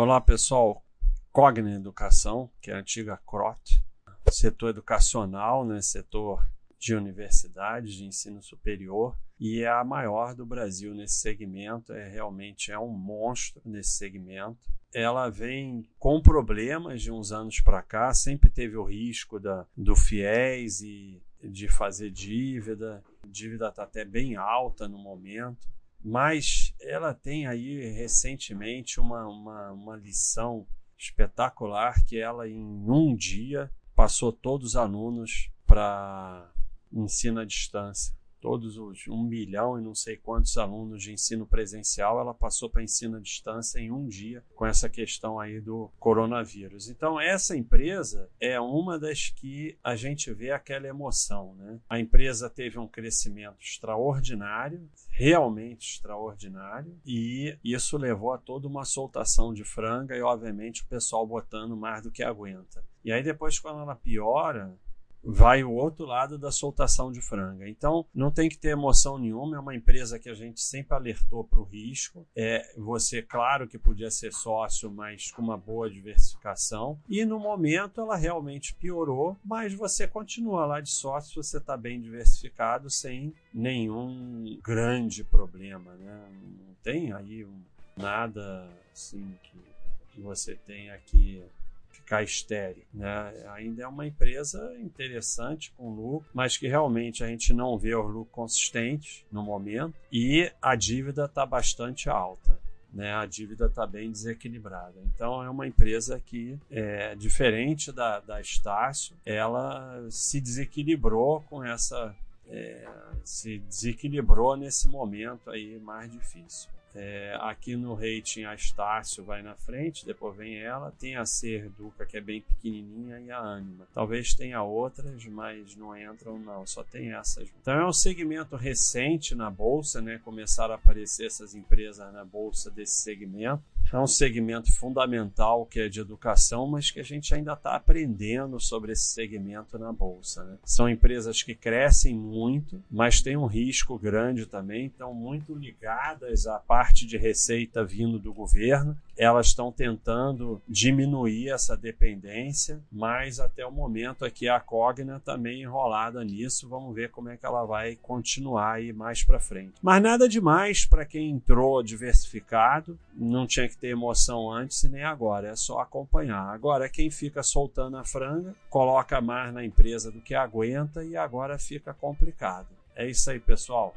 Olá pessoal, Cogna Educação, que é a antiga CROT, setor educacional, né, setor de universidades, de ensino superior, e é a maior do Brasil nesse segmento, é realmente é um monstro nesse segmento. Ela vem com problemas de uns anos para cá, sempre teve o risco da, do FIES e de fazer dívida, a dívida está até bem alta no momento mas ela tem aí recentemente uma, uma, uma lição espetacular que ela em um dia passou todos os alunos para ensino à distância todos os um milhão e não sei quantos alunos de ensino presencial, ela passou para ensino à distância em um dia com essa questão aí do coronavírus. Então, essa empresa é uma das que a gente vê aquela emoção. Né? A empresa teve um crescimento extraordinário, realmente extraordinário, e isso levou a toda uma soltação de franga e, obviamente, o pessoal botando mais do que aguenta. E aí, depois, quando ela piora, vai o outro lado da soltação de franga. Então, não tem que ter emoção nenhuma, é uma empresa que a gente sempre alertou para o risco. É, você, claro que podia ser sócio, mas com uma boa diversificação. E no momento ela realmente piorou, mas você continua lá de sócio, você está bem diversificado, sem nenhum grande problema. Né? Não tem aí nada assim que, que você tenha aqui ficar estéreo. Né? Ainda é uma empresa interessante com lucro, mas que realmente a gente não vê o lucro consistente no momento e a dívida está bastante alta. Né, a dívida está bem desequilibrada. Então, é uma empresa que, é, diferente da, da Estácio, ela se desequilibrou com essa. É, se desequilibrou nesse momento aí mais difícil. É, aqui no rating a Estácio vai na frente, depois vem ela, tem a Serduca que é bem pequenininha e a Anima. Talvez tenha outras, mas não entram não, só tem essas. Então é um segmento recente na bolsa, né? Começaram a aparecer essas empresas na bolsa desse segmento. É um segmento fundamental que é de educação, mas que a gente ainda está aprendendo sobre esse segmento na bolsa. Né? São empresas que crescem muito, mas têm um risco grande também, estão muito ligadas à parte de receita vindo do governo. Elas estão tentando diminuir essa dependência, mas até o momento aqui a Cogna está meio enrolada nisso. Vamos ver como é que ela vai continuar aí mais para frente. Mas nada demais para quem entrou diversificado, não tinha ter emoção antes e nem agora, é só acompanhar. Agora, quem fica soltando a franga, coloca mais na empresa do que aguenta e agora fica complicado. É isso aí, pessoal.